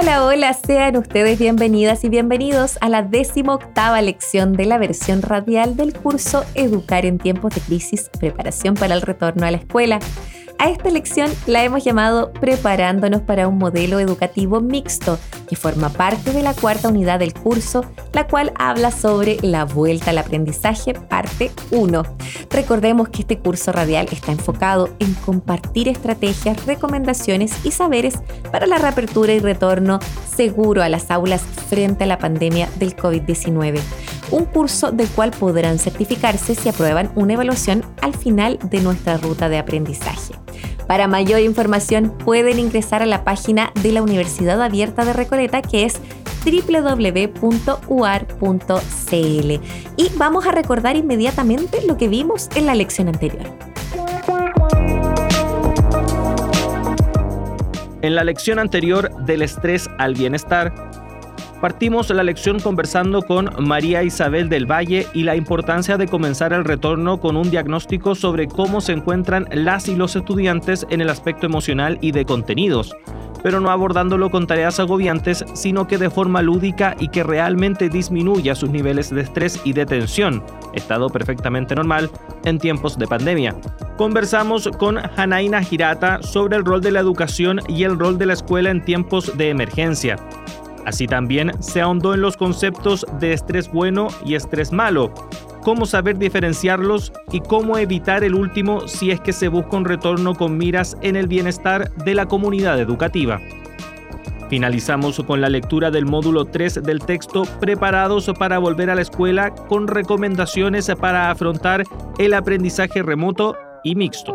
Hola, hola, sean ustedes bienvenidas y bienvenidos a la décima octava lección de la versión radial del curso Educar en tiempos de crisis, preparación para el retorno a la escuela. A esta lección la hemos llamado Preparándonos para un modelo educativo mixto, que forma parte de la cuarta unidad del curso, la cual habla sobre la vuelta al aprendizaje, parte 1. Recordemos que este curso radial está enfocado en compartir estrategias, recomendaciones y saberes para la reapertura y retorno seguro a las aulas frente a la pandemia del COVID-19 un curso del cual podrán certificarse si aprueban una evaluación al final de nuestra ruta de aprendizaje. Para mayor información pueden ingresar a la página de la Universidad Abierta de Recoleta que es www.uar.cl. Y vamos a recordar inmediatamente lo que vimos en la lección anterior. En la lección anterior del estrés al bienestar, Partimos la lección conversando con María Isabel del Valle y la importancia de comenzar el retorno con un diagnóstico sobre cómo se encuentran las y los estudiantes en el aspecto emocional y de contenidos, pero no abordándolo con tareas agobiantes, sino que de forma lúdica y que realmente disminuya sus niveles de estrés y de tensión, estado perfectamente normal en tiempos de pandemia. Conversamos con Hanaina Girata sobre el rol de la educación y el rol de la escuela en tiempos de emergencia. Así también se ahondó en los conceptos de estrés bueno y estrés malo, cómo saber diferenciarlos y cómo evitar el último si es que se busca un retorno con miras en el bienestar de la comunidad educativa. Finalizamos con la lectura del módulo 3 del texto Preparados para volver a la escuela con recomendaciones para afrontar el aprendizaje remoto y mixto.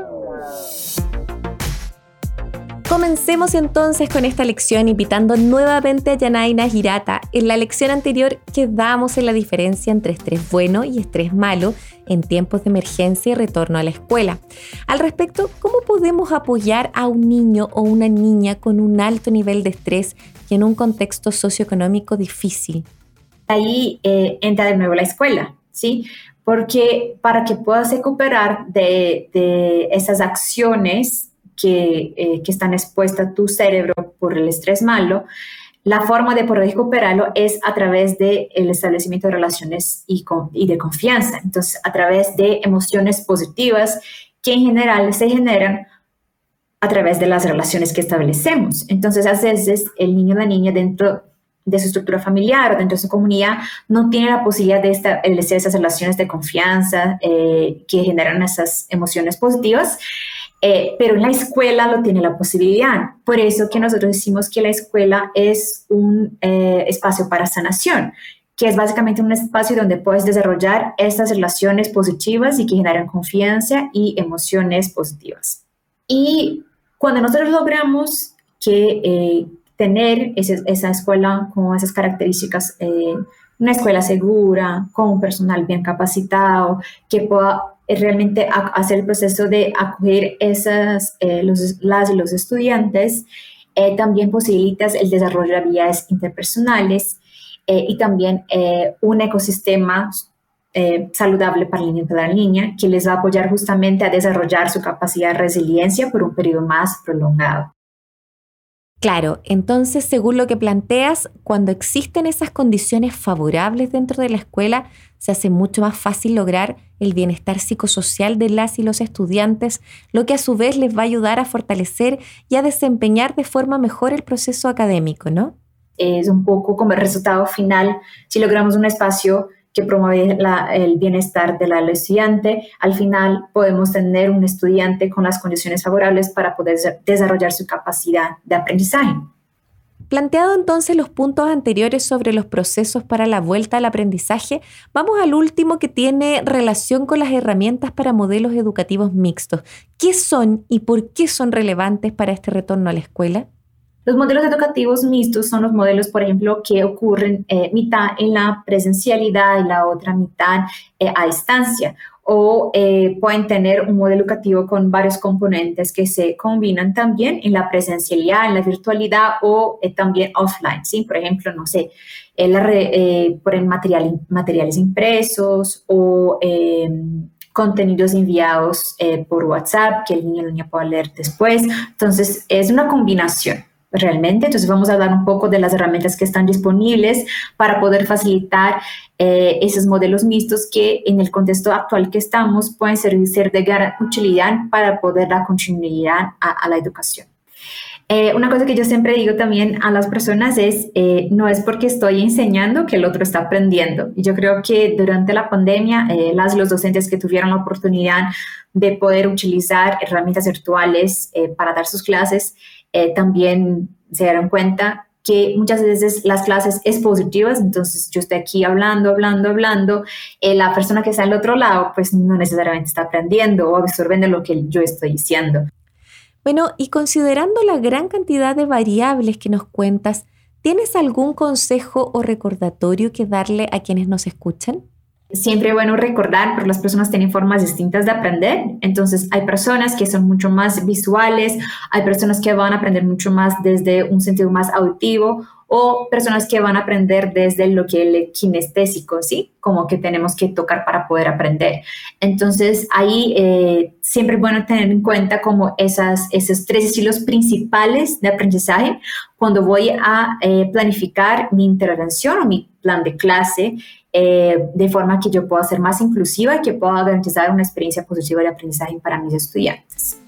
Comencemos entonces con esta lección invitando nuevamente a Yanaina Girata. En la lección anterior quedamos en la diferencia entre estrés bueno y estrés malo en tiempos de emergencia y retorno a la escuela. Al respecto, ¿cómo podemos apoyar a un niño o una niña con un alto nivel de estrés y en un contexto socioeconómico difícil? Ahí eh, entra de nuevo la escuela, ¿sí? Porque para que puedas recuperar de, de esas acciones que, eh, que están expuestas tu cerebro por el estrés malo, la forma de poder recuperarlo es a través del el establecimiento de relaciones y, y, de confianza. Entonces, a través de emociones positivas que en general se generan a través de las relaciones que establecemos. Entonces, a veces el niño o la niña dentro de su estructura familiar o dentro de su comunidad no tiene la posibilidad de establecer esas relaciones de confianza eh, que generan esas emociones positivas. Eh, pero en la escuela lo tiene la posibilidad. Por eso que nosotros decimos que la escuela es un eh, espacio para sanación, que es básicamente un espacio donde puedes desarrollar estas relaciones positivas y que generan confianza y emociones positivas. Y cuando nosotros logramos que eh, tener esa escuela con esas características, una escuela segura, con un personal bien capacitado, que pueda realmente hacer el proceso de acoger esas, eh, los, las los estudiantes, eh, también posibilitas el desarrollo de habilidades interpersonales eh, y también un ecosistema saludable para el niño para la niña que les va a apoyar justamente a desarrollar su capacidad de resiliencia por un periodo más prolongado. Claro, entonces según lo que planteas, cuando existen esas condiciones favorables dentro de la escuela, se hace mucho más fácil lograr el bienestar psicosocial de las y los estudiantes, lo que a su vez les va a ayudar a fortalecer y a desempeñar de forma mejor el proceso académico, ¿no? Es un poco como el resultado final, si logramos un espacio que promueve el bienestar del estudiante, al final podemos tener un estudiante con las condiciones favorables para poder desarrollar su capacidad de aprendizaje. Planteado entonces los puntos anteriores sobre los procesos para la vuelta al aprendizaje, vamos al último que tiene relación con las herramientas para modelos educativos mixtos. ¿Qué son y por qué son relevantes para este retorno a la escuela? Los modelos educativos mixtos son los modelos, por ejemplo, que ocurren eh, mitad en la presencialidad y la otra mitad eh, a distancia. O eh, pueden tener un modelo educativo con varios componentes que se combinan también en la presencialidad, en la virtualidad o también offline. ¿sí? Por ejemplo, no sé, por el material, materiales impresos o contenidos enviados por WhatsApp que el niño o la niña pueda leer después. Entonces, es una combinación realmente. Entonces vamos a hablar un poco de las herramientas que están disponibles para poder facilitar eh, esos modelos mixtos que en el contexto actual que estamos pueden ser, de gran utilidad para poder dar continuidad a, la educación. Eh, una cosa que yo siempre digo también a las personas es, eh, no es porque estoy enseñando que el otro está aprendiendo. Y yo creo que durante la pandemia, las los docentes que tuvieron la oportunidad de poder utilizar herramientas virtuales para dar sus clases, eh, también se dieron cuenta que muchas veces las clases es positivas, entonces yo estoy aquí hablando, hablando, hablando, eh, la persona que está al otro lado pues no necesariamente está aprendiendo o absorbiendo lo que yo estoy diciendo. Bueno, y considerando la gran cantidad de variables que nos cuentas, ¿tienes algún consejo o recordatorio que darle a quienes nos escuchan? Siempre bueno recordar, porque las personas tienen formas distintas de aprender. Entonces, hay personas que son mucho más visuales, hay personas que van a aprender mucho más desde un sentido más auditivo o personas que van a aprender desde lo que el kinestésico, ¿sí? Como que tenemos que tocar para poder aprender. Entonces, ahí eh, siempre es bueno tener en cuenta como esas, esos tres estilos principales de aprendizaje cuando voy a eh, planificar mi intervención o mi plan de clase eh, de forma que yo pueda ser más inclusiva y que pueda garantizar una experiencia positiva de aprendizaje para mis estudiantes.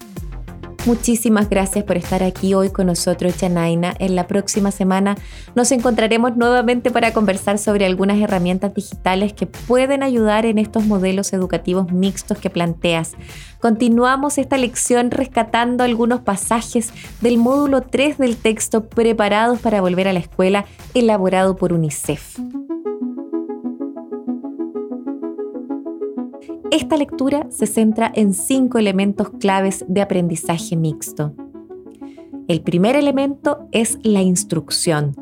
Muchísimas gracias por estar aquí hoy con nosotros, Janaina. En la próxima semana nos encontraremos nuevamente para conversar sobre algunas herramientas digitales que pueden ayudar en estos modelos educativos mixtos que planteas. Continuamos esta lección rescatando algunos pasajes del módulo 3 del texto Preparados para volver a la escuela, elaborado por UNICEF. Esta lectura se centra en cinco elementos claves de aprendizaje mixto. El primer elemento es la instrucción,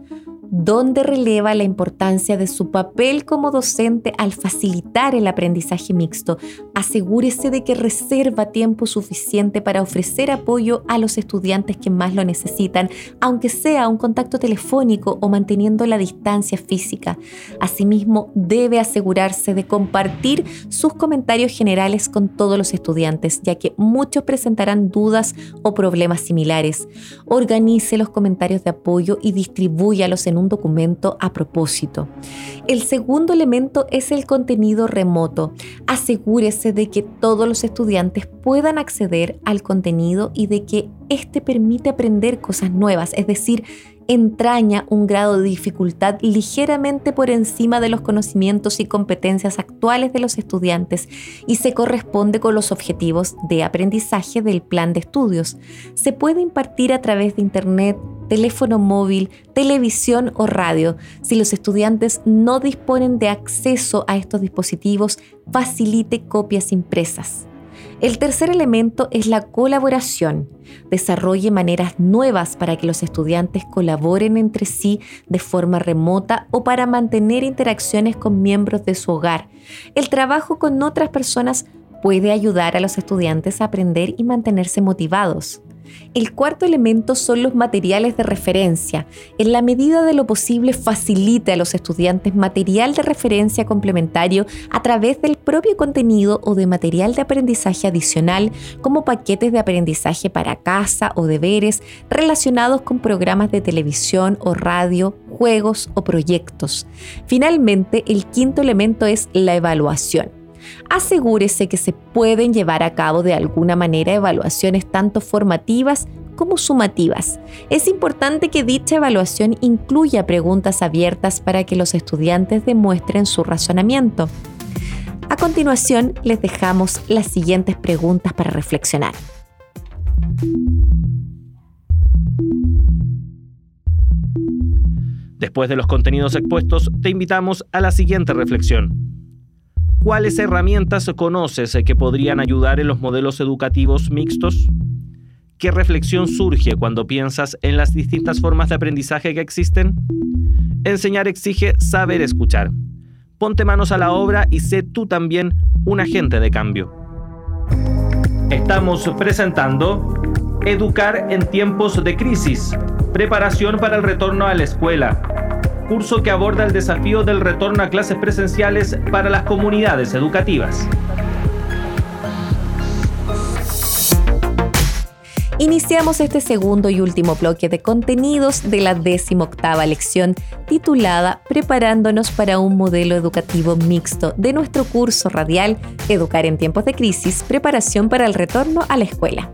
donde releva la importancia de su papel como docente al facilitar el aprendizaje mixto. Asegúrese de que reserva tiempo suficiente para ofrecer apoyo a los estudiantes que más lo necesitan, aunque sea un contacto telefónico o manteniendo la distancia física. Asimismo, debe asegurarse de compartir sus comentarios generales con todos los estudiantes, ya que muchos presentarán dudas o problemas similares. Organice los comentarios de apoyo y distribúyalos en un documento a propósito. El segundo elemento es el contenido remoto. Asegúrese de que todos los estudiantes puedan acceder al contenido y de que éste permite aprender cosas nuevas, es decir, entraña un grado de dificultad ligeramente por encima de los conocimientos y competencias actuales de los estudiantes y se corresponde con los objetivos de aprendizaje del plan de estudios. Se puede impartir a través de Internet, teléfono móvil, televisión o radio. Si los estudiantes no disponen de acceso a estos dispositivos, facilite copias impresas. El tercer elemento es la colaboración. Desarrolle maneras nuevas para que los estudiantes colaboren entre sí de forma remota o para mantener interacciones con miembros de su hogar. El trabajo con otras personas puede ayudar a los estudiantes a aprender y mantenerse motivados. El cuarto elemento son los materiales de referencia. En la medida de lo posible facilite a los estudiantes material de referencia complementario a través del propio contenido o de material de aprendizaje adicional como paquetes de aprendizaje para casa o deberes relacionados con programas de televisión o radio, juegos o proyectos. Finalmente, el quinto elemento es la evaluación asegúrese que se pueden llevar a cabo de alguna manera evaluaciones tanto formativas como sumativas. Es importante que dicha evaluación incluya preguntas abiertas para que los estudiantes demuestren su razonamiento. A continuación, les dejamos las siguientes preguntas para reflexionar. Después de los contenidos expuestos, te invitamos a la siguiente reflexión. ¿Cuáles herramientas conoces que podrían ayudar en los modelos educativos mixtos? ¿Qué reflexión surge cuando piensas en las distintas formas de aprendizaje que existen? Enseñar exige saber escuchar. Ponte manos a la obra y sé tú también un agente de cambio. Estamos presentando Educar en tiempos de crisis, preparación para el retorno a la escuela, curso que aborda el desafío del retorno a clases presenciales para las comunidades educativas. Iniciamos este segundo y último bloque de contenidos de la decimoctava lección titulada Preparándonos para un modelo educativo mixto de nuestro curso radial Educar en tiempos de crisis, preparación para el retorno a la escuela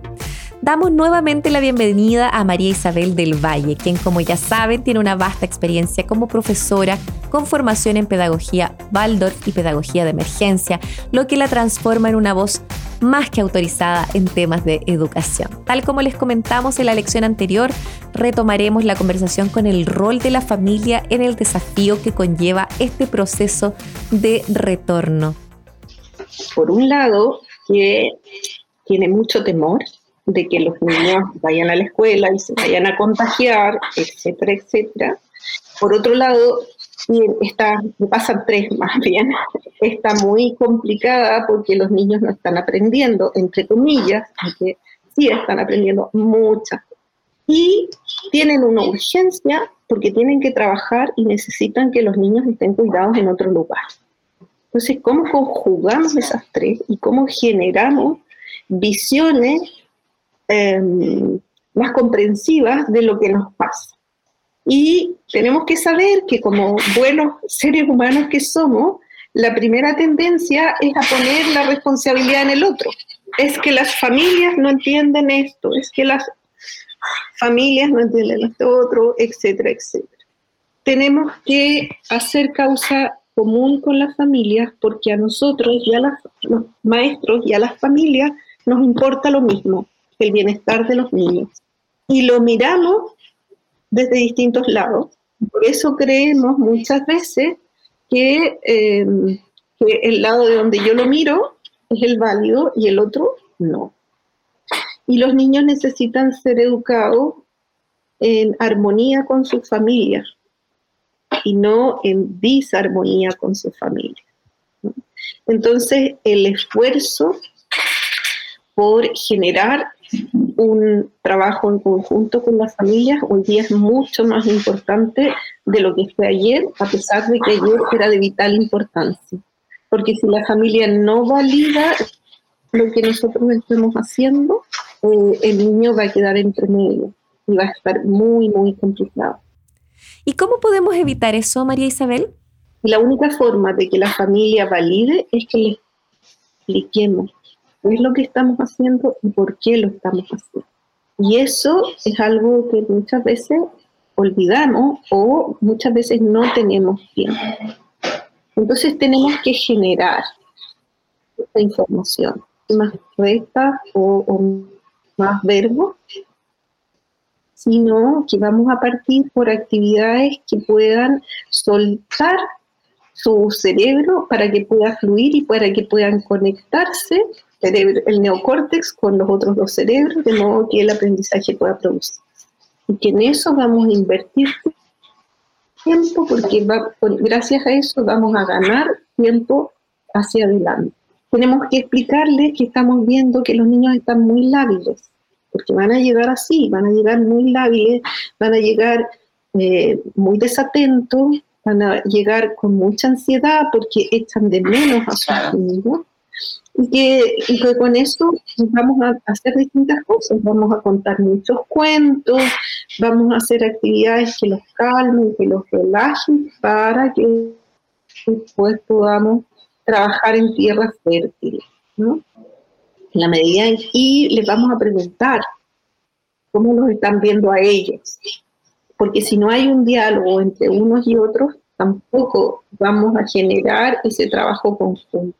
damos nuevamente la bienvenida a María Isabel del Valle, quien como ya saben tiene una vasta experiencia como profesora con formación en pedagogía Waldorf y pedagogía de emergencia, lo que la transforma en una voz más que autorizada en temas de educación. Tal como les comentamos en la lección anterior, retomaremos la conversación con el rol de la familia en el desafío que conlleva este proceso de retorno. Por un lado, que tiene mucho temor de que los niños vayan a la escuela y se vayan a contagiar, etcétera, etcétera. Por otro lado, está, me pasan tres más bien, está muy complicada porque los niños no están aprendiendo, entre comillas, aunque sí están aprendiendo muchas. Y tienen una urgencia porque tienen que trabajar y necesitan que los niños estén cuidados en otro lugar. Entonces, ¿cómo conjugamos esas tres y cómo generamos visiones Em, más comprensivas de lo que nos pasa. Y tenemos que saber que como buenos seres humanos que somos, la primera tendencia es a poner la responsabilidad en el otro. Es que las familias no entienden esto, es que las familias no entienden esto otro, etcétera, etcétera. Tenemos que hacer causa común con las familias porque a nosotros y a los maestros y a las familias nos importa lo mismo el bienestar de los niños. Y lo miramos desde distintos lados. Por eso creemos muchas veces que, eh, que el lado de donde yo lo miro es el válido y el otro no. Y los niños necesitan ser educados en armonía con sus familias y no en disarmonía con sus familias. Entonces, el esfuerzo por generar un trabajo en conjunto con las familias hoy día es mucho más importante de lo que fue ayer, a pesar de que ayer era de vital importancia. Porque si la familia no valida lo que nosotros estamos haciendo, eh, el niño va a quedar entre medio y va a estar muy, muy complicado. ¿Y cómo podemos evitar eso, María Isabel? La única forma de que la familia valide es que le expliquemos qué es lo que estamos haciendo y por qué lo estamos haciendo. Y eso es algo que muchas veces olvidamos o muchas veces no tenemos tiempo. Entonces tenemos que generar esta información, más recta o, o más verbo, sino que vamos a partir por actividades que puedan soltar su cerebro para que pueda fluir y para que puedan conectarse el neocórtex con los otros dos cerebros, de modo que el aprendizaje pueda producir. Y que en eso vamos a invertir tiempo, porque gracias a eso vamos a ganar tiempo hacia adelante. Tenemos que explicarles que estamos viendo que los niños están muy lábiles, porque van a llegar así, van a llegar muy lábiles, van a llegar eh, muy desatentos, van a llegar con mucha ansiedad porque echan de menos a sus amigos y que, con eso vamos a hacer distintas cosas, vamos a contar muchos cuentos, vamos a hacer actividades que los calmen, que los relajen, para que después podamos trabajar en tierras fértiles, ¿no? La medida en que les vamos a preguntar cómo los están viendo a ellos, porque si no hay un diálogo entre unos y otros, tampoco vamos a generar ese trabajo conjunto.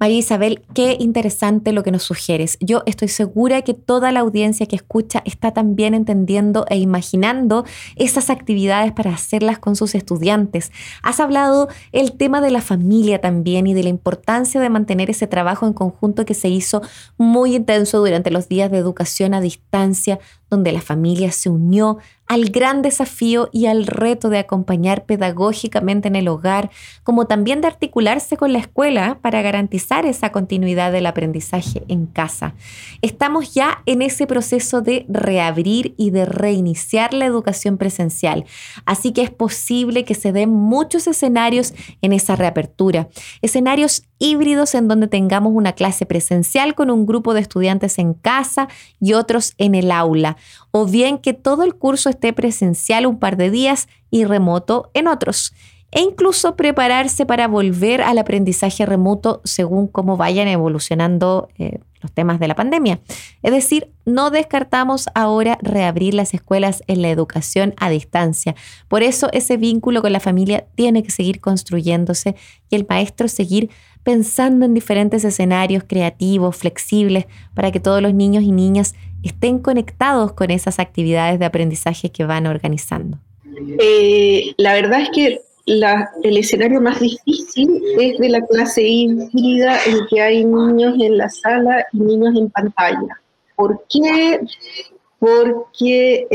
María Isabel, qué interesante lo que nos sugieres. Yo estoy segura que toda la audiencia que escucha está también entendiendo e imaginando esas actividades para hacerlas con sus estudiantes. Has hablado el tema de la familia también y de la importancia de mantener ese trabajo en conjunto que se hizo muy intenso durante los días de educación a distancia, donde la familia se unió al gran desafío y al reto de acompañar pedagógicamente en el hogar, como también de articularse con la escuela para garantizar esa continuidad del aprendizaje en casa. Estamos ya en ese proceso de reabrir y de reiniciar la educación presencial, así que es posible que se den muchos escenarios en esa reapertura, escenarios híbridos en donde tengamos una clase presencial con un grupo de estudiantes en casa y otros en el aula, o bien que todo el curso esté presencial un par de días y remoto en otros, e incluso prepararse para volver al aprendizaje remoto según cómo vayan evolucionando eh, los temas de la pandemia. Es decir, no descartamos ahora reabrir las escuelas en la educación a distancia. Por eso ese vínculo con la familia tiene que seguir construyéndose y el maestro seguir pensando en diferentes escenarios creativos, flexibles, para que todos los niños y niñas estén conectados con esas actividades de aprendizaje que van organizando? Eh, la verdad es que el escenario más difícil es de la clase híbrida en que hay niños en la sala y niños en pantalla. ¿Por qué? Porque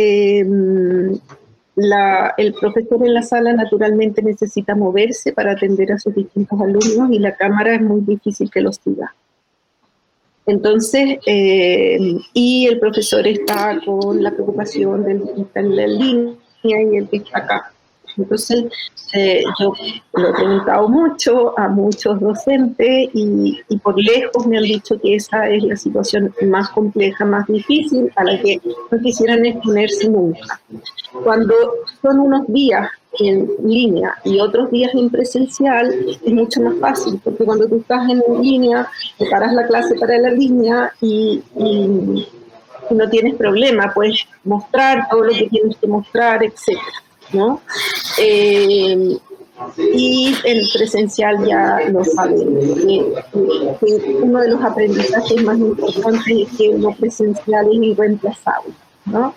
em, el profesor en la sala naturalmente necesita moverse para atender a sus distintos alumnos y la cámara es muy difícil que los siga. Entonces, eh, y el profesor está con la preocupación del que está en la línea y el que está acá. Entonces, eh, yo lo he preguntado mucho a muchos docentes y, por lejos me han dicho que esa es la situación más compleja, más difícil, a la que no quisieran exponerse nunca. Cuando son unos días en línea y otros días en presencial, es mucho más fácil, porque cuando tú estás en línea, preparas la clase para la línea y, y no tienes problema, puedes mostrar todo lo que tienes que mostrar, etc. ¿no? Eh, y el presencial ya lo saben. uno de los aprendizajes más importantes es que lo presencial es irreemplazable. ¿no?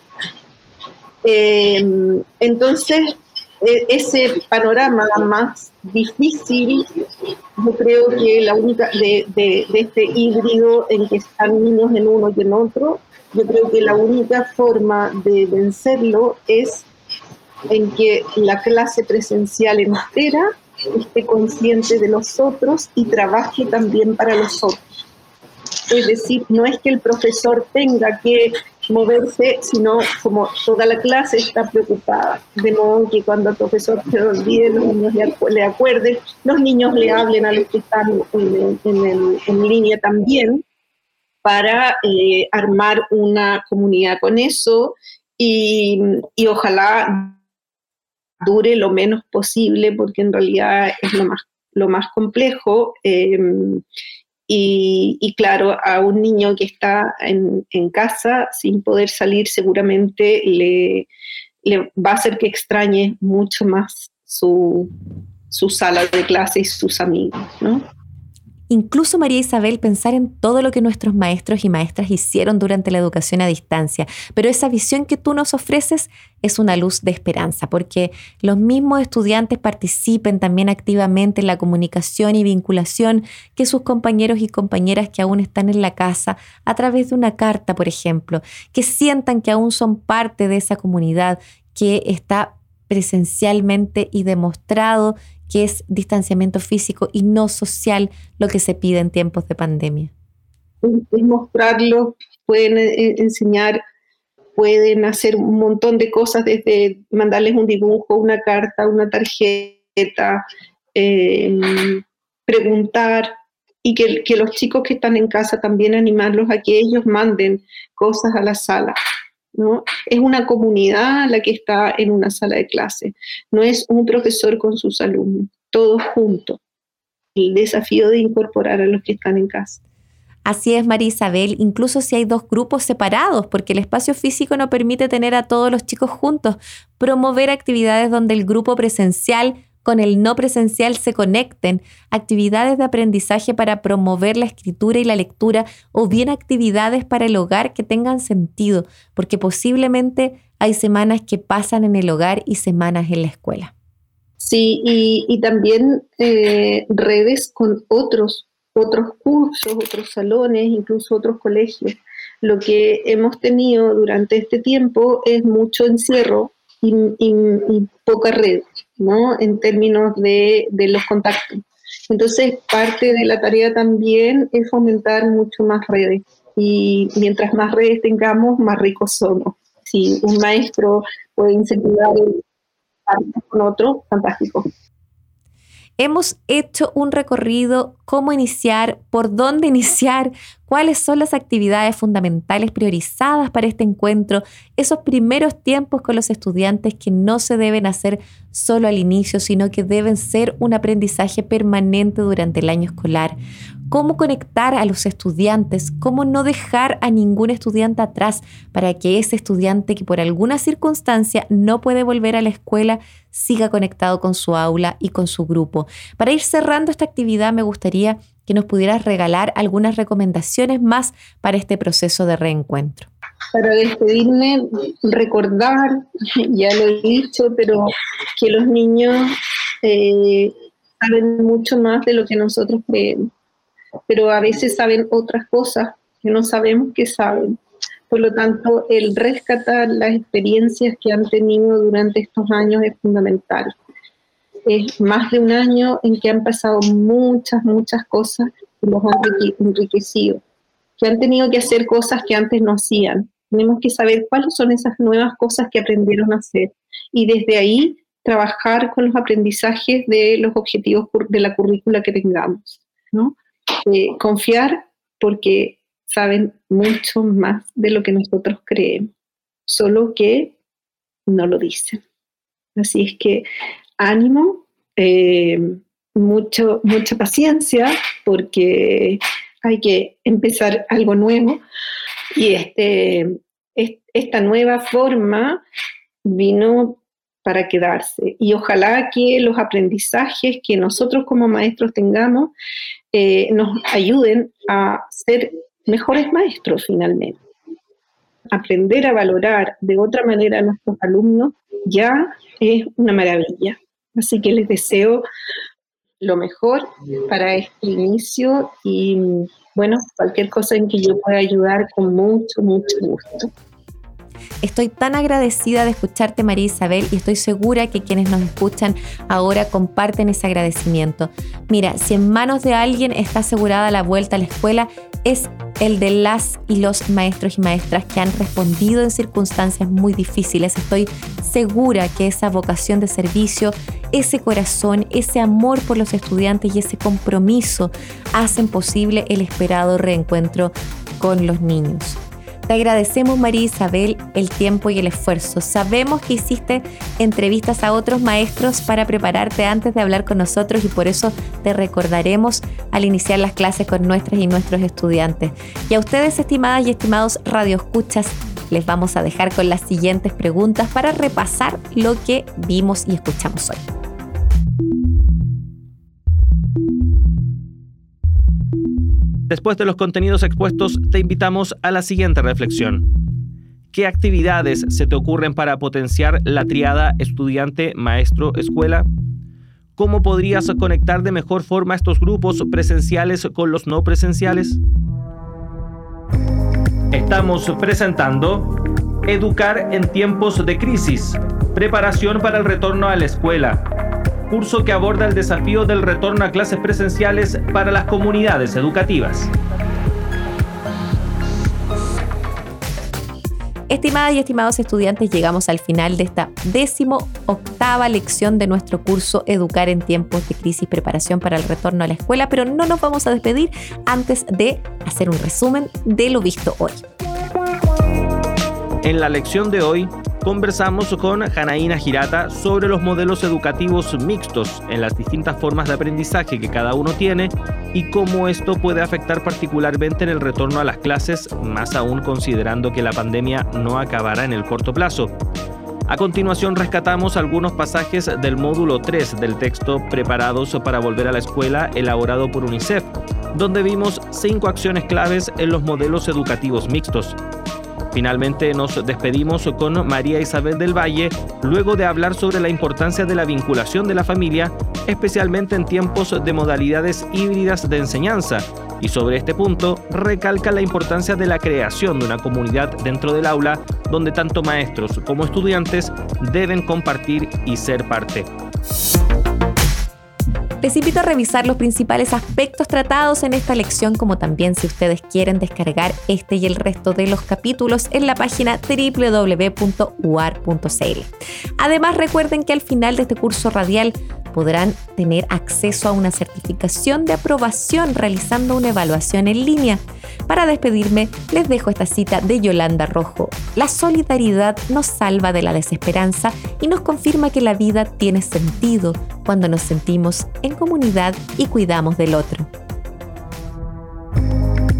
Eh, entonces, e, ese panorama más difícil, yo creo que la única de, de, de, este híbrido en que están niños en uno y en otro, yo creo que la única forma de vencerlo es en que la clase presencial entera esté consciente de los otros y trabaje también para los otros. Es decir, no es que el profesor tenga que moverse, sino como toda la clase está preocupada. De modo que cuando el profesor se olvide, los niños le, acuerden, los niños le hablen a los que están en, línea también, para eh, armar una comunidad con eso y, y ojalá dure lo menos posible, porque en realidad es lo más, lo más complejo. Em, y, claro, a un niño que está en, casa sin poder salir seguramente le, le, va a hacer que extrañe mucho más su, su sala de clase y sus amigos, ¿no? Incluso María Isabel pensar en todo lo que nuestros maestros y maestras hicieron durante la educación a distancia. Pero esa visión que tú nos ofreces es una luz de esperanza, porque los mismos estudiantes participen también activamente en la comunicación y vinculación que sus compañeros y compañeras que aún están en la casa a través de una carta, por ejemplo, que sientan que aún son parte de esa comunidad que está presencialmente y demostrado que es distanciamiento físico y no social lo que se pide en tiempos de pandemia. Es mostrarlo, pueden eh, enseñar, pueden hacer un montón de cosas, desde mandarles un dibujo, una carta, una tarjeta, em, preguntar y que los chicos que están en casa también animarlos a que ellos manden cosas a la sala. Es una comunidad la que está en una sala de clase, no es un profesor con sus alumnos, todos juntos. El desafío de incorporar a los que están en casa. Así es, María Isabel, incluso si hay dos grupos separados, porque el espacio físico no permite tener a todos los chicos juntos, promover actividades donde el grupo presencial con el no presencial se conecten, actividades de aprendizaje para promover la escritura y la lectura o bien actividades para el hogar que tengan sentido, porque posiblemente hay semanas que pasan en el hogar y semanas en la escuela. Sí, y, también eh, redes con otros, otros cursos, otros salones, incluso otros colegios. Lo que hemos tenido durante este tiempo es mucho encierro y, poca red, ¿no? En términos de, de los contactos. Entonces, parte de la tarea también es fomentar mucho más redes. Y mientras más redes tengamos, más ricos somos. Si un maestro puede incentivar el con otro, fantástico. Hemos hecho un recorrido, cómo iniciar, por dónde iniciar, cuáles son las actividades fundamentales priorizadas para este encuentro, esos primeros tiempos con los estudiantes que no se deben hacer solo al inicio, sino que deben ser un aprendizaje permanente durante el año escolar cómo conectar a los estudiantes, cómo no dejar a ningún estudiante atrás para que ese estudiante que por alguna circunstancia no puede volver a la escuela siga conectado con su aula y con su grupo. Para ir cerrando esta actividad me gustaría que nos pudieras regalar algunas recomendaciones más para este proceso de reencuentro. Para despedirme, recordar, ya lo he dicho, pero que los niños eh, saben mucho más de lo que nosotros creemos pero a veces saben otras cosas que no sabemos que saben. Por lo tanto, el rescatar las experiencias que han tenido durante estos años es fundamental. Es más de un año en que han pasado muchas, muchas cosas que los han enriquecido, que han tenido que hacer cosas que antes no hacían. Tenemos que saber cuáles son esas nuevas cosas que aprendieron a hacer y desde ahí trabajar con los aprendizajes de los objetivos de la currícula que tengamos. ¿no? Confiar porque saben mucho más de lo que nosotros creemos, solo que no lo dicen. Así es que ánimo, eh, mucho, mucha paciencia, porque hay que empezar algo nuevo y este, esta nueva forma vino para quedarse. Y ojalá que los aprendizajes que nosotros como maestros tengamos eh, nos ayuden a ser mejores maestros finalmente. Aprender a valorar de otra manera a nuestros alumnos ya es una maravilla. Así que les deseo lo mejor para este inicio y bueno, cualquier cosa en que yo pueda ayudar con mucho, mucho gusto. Estoy tan agradecida de escucharte, María Isabel, y estoy segura que quienes nos escuchan ahora comparten ese agradecimiento. Mira, si en manos de alguien está asegurada la vuelta a la escuela, es el de las y los maestros y maestras que han respondido en circunstancias muy difíciles. Estoy segura que esa vocación de servicio, ese corazón, ese amor por los estudiantes y ese compromiso hacen posible el esperado reencuentro con los niños. Te agradecemos, María Isabel, el tiempo y el esfuerzo. Sabemos que hiciste entrevistas a otros maestros para prepararte antes de hablar con nosotros y por eso te recordaremos al iniciar las clases con nuestras y nuestros estudiantes. Y a ustedes, estimadas y estimados radioescuchas, les vamos a dejar con las siguientes preguntas para repasar lo que vimos y escuchamos hoy. Después de los contenidos expuestos, te invitamos a la siguiente reflexión. ¿Qué actividades se te ocurren para potenciar la triada estudiante, maestro, escuela? ¿Cómo podrías conectar de mejor forma estos grupos presenciales con los no presenciales? Estamos presentando Educar en tiempos de crisis, preparación para el retorno a la escuela curso que aborda el desafío del retorno a clases presenciales para las comunidades educativas. Estimadas y estimados estudiantes, llegamos al final de esta décimo octava lección de nuestro curso Educar en tiempos de crisis, preparación para el retorno a la escuela, pero no nos vamos a despedir antes de hacer un resumen de lo visto hoy. En la lección de hoy conversamos con Janaína Girata sobre los modelos educativos mixtos en las distintas formas de aprendizaje que cada uno tiene y cómo esto puede afectar particularmente en el retorno a las clases, más aún considerando que la pandemia no acabará en el corto plazo. A continuación rescatamos algunos pasajes del módulo 3 del texto Preparados para volver a la escuela elaborado por UNICEF, donde vimos cinco acciones claves en los modelos educativos mixtos. Finalmente nos despedimos con María Isabel del Valle luego de hablar sobre la importancia de la vinculación de la familia, especialmente en tiempos de modalidades híbridas de enseñanza. Y sobre este punto recalca la importancia de la creación de una comunidad dentro del aula donde tanto maestros como estudiantes deben compartir y ser parte. Les invito a revisar los principales aspectos tratados en esta lección, como también si ustedes quieren descargar este y el resto de los capítulos en la página www.uar.cl. Además, recuerden que al final de este curso radial podrán tener acceso a una certificación de aprobación realizando una evaluación en línea. Para despedirme, les dejo esta cita de Yolanda Rojo. La solidaridad nos salva de la desesperanza y nos confirma que la vida tiene sentido cuando nos sentimos en comunidad y cuidamos del otro.